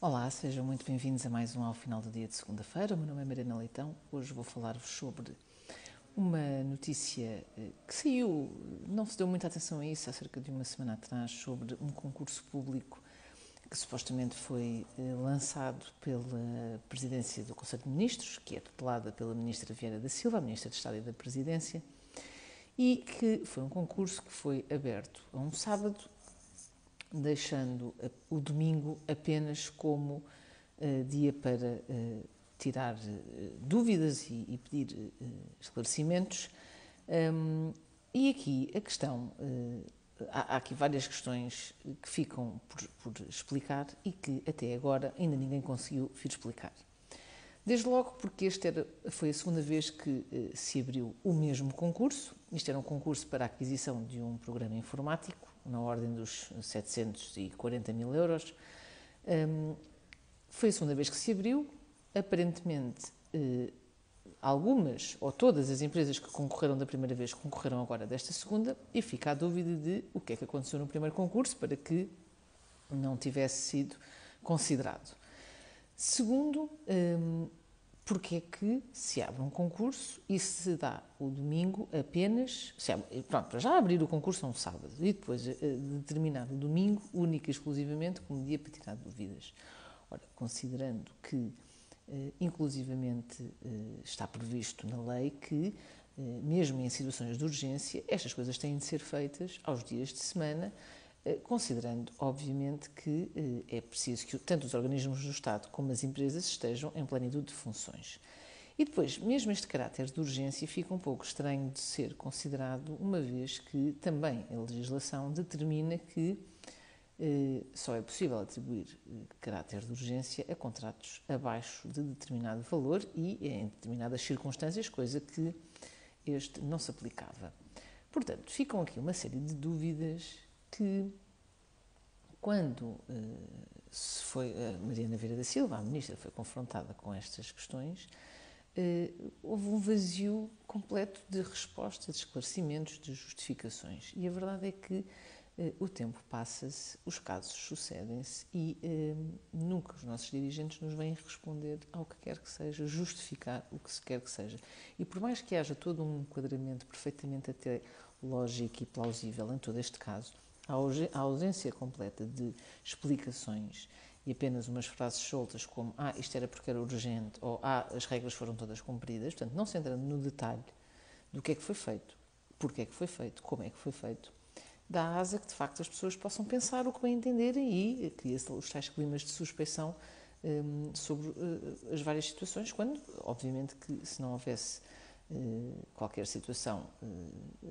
Olá, sejam muito bem-vindos a mais um ao final do dia de segunda-feira. O meu nome é Mariana Leitão. Hoje vou falar-vos sobre uma notícia eh, que saiu, não se deu muita atenção a isso, há cerca de uma semana atrás, sobre um concurso público que supostamente foi eh, lançado pela Presidência do Conselho de Ministros, que é tutelada pela Ministra Vieira da Silva, a Ministra de Estado e da Presidência, e que foi um concurso que foi aberto a um sábado deixando o domingo apenas como uh, dia para uh, tirar uh, dúvidas e, e pedir esclarecimentos. Um, e aqui a questão, há, há, aqui várias questões que ficam por, por, explicar e que até agora ainda ninguém conseguiu vir explicar. Desde logo porque esta foi a segunda vez que se abriu o mesmo concurso. Isto era um concurso para a aquisição de um programa informático na ordem dos 740 mil euros. Um, foi a segunda vez que se abriu. Aparentemente, eh, algumas ou todas as empresas que concorreram da primeira vez concorreram agora desta segunda e fica a dúvida de o que é que aconteceu no primeiro concurso para que não tivesse sido considerado. Segundo, um, porque é que se abre um concurso e se dá o domingo apenas. Se abre, pronto, para já abrir o concurso é um sábado e depois eh, determinado domingo, única e exclusivamente como dia para tirar dúvidas. Ora, considerando que, eh, inclusivamente, eh, está previsto na lei que, mesmo em situações de urgência, estas coisas têm de ser feitas aos dias de semana considerando, obviamente, que eh, é preciso que tanto os organismos do Estado como as empresas estejam em plenitude de funções. E depois, mesmo este caráter de urgência fica um pouco estranho de ser considerado, uma vez que também a legislação determina que eh, só é possível atribuir eh, caráter de urgência a contratos abaixo de determinado valor e em determinadas circunstâncias, coisa que este não se aplicava. Portanto, ficam aqui uma série de dúvidas que quando uh, se foi a Mariana Vieira da Silva, a ministra, foi confrontada com estas questões, uh, houve um vazio completo de respostas, de esclarecimentos, de justificações. E a verdade é que o tempo passa-se, os casos sucedem-se e nunca os nossos dirigentes nos vêm responder ao que quer que seja, justificar o que se quer que seja. E por mais que haja todo um enquadramento perfeitamente até lógico e plausível em todo este caso, a ausência completa de explicações e apenas umas frases soltas como ah, isto era porque era urgente ou ah, as regras foram todas cumpridas, portanto, não se entrando no detalhe do que é que foi feito, porque é que foi feito, como é que foi feito, dá asa que de facto as pessoas possam pensar o que bem entenderem e cria-se os tais climas de suspeição um, sobre uh, as várias situações, quando, obviamente, que se não houvesse eh, qualquer situação eh, eh,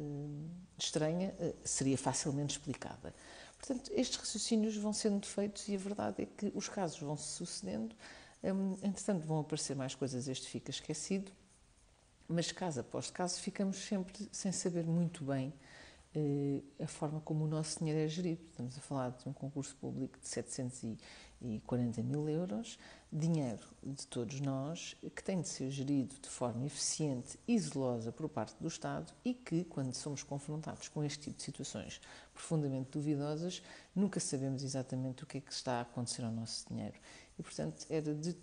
estranha seria facilmente explicada. Portanto, estes raciocínios vão sendo feitos e a verdade é que os casos vão se sucedendo, entretanto vão aparecer mais coisas, este fica esquecido, mas caso após caso ficamos sempre sem saber muito bem a forma como o nosso dinheiro é gerido. Estamos a falar de um concurso público de 740 mil euros, dinheiro de todos nós, que tem de ser gerido de forma eficiente e zelosa por parte do Estado e que, quando somos confrontados com este tipo de situações profundamente duvidosas, nunca sabemos exatamente o que é que está a acontecer ao nosso dinheiro. E, portanto, era de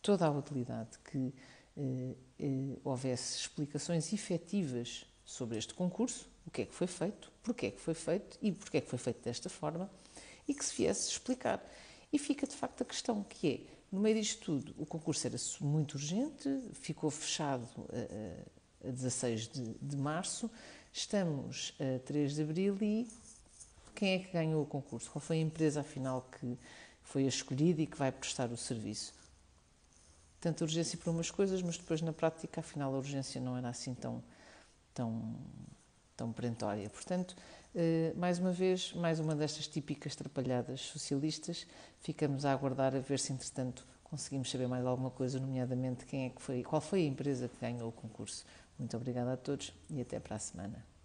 toda a utilidade que eh, eh, houvesse explicações efetivas sobre este concurso, o que é que foi feito, porquê é que foi feito e porquê é que foi feito desta forma, e que se viesse explicar. E fica de facto a questão que é, no meio disto tudo, o concurso era muito urgente, ficou fechado a, a 16 de, de março, estamos a 3 de abril e quem é que ganhou o concurso? Qual foi a empresa, afinal, que foi a escolhida e que vai prestar o serviço? Tanta urgência para umas coisas, mas depois na prática, afinal, a urgência não era assim tão, tão tão perentória. Portanto, eh, mais uma vez, mais uma destas típicas trapalhadas socialistas, ficamos a aguardar a ver se, entretanto, conseguimos saber mais alguma coisa, nomeadamente quem é que foi, qual foi a empresa que ganhou o concurso. Muito obrigada a todos e até para a semana.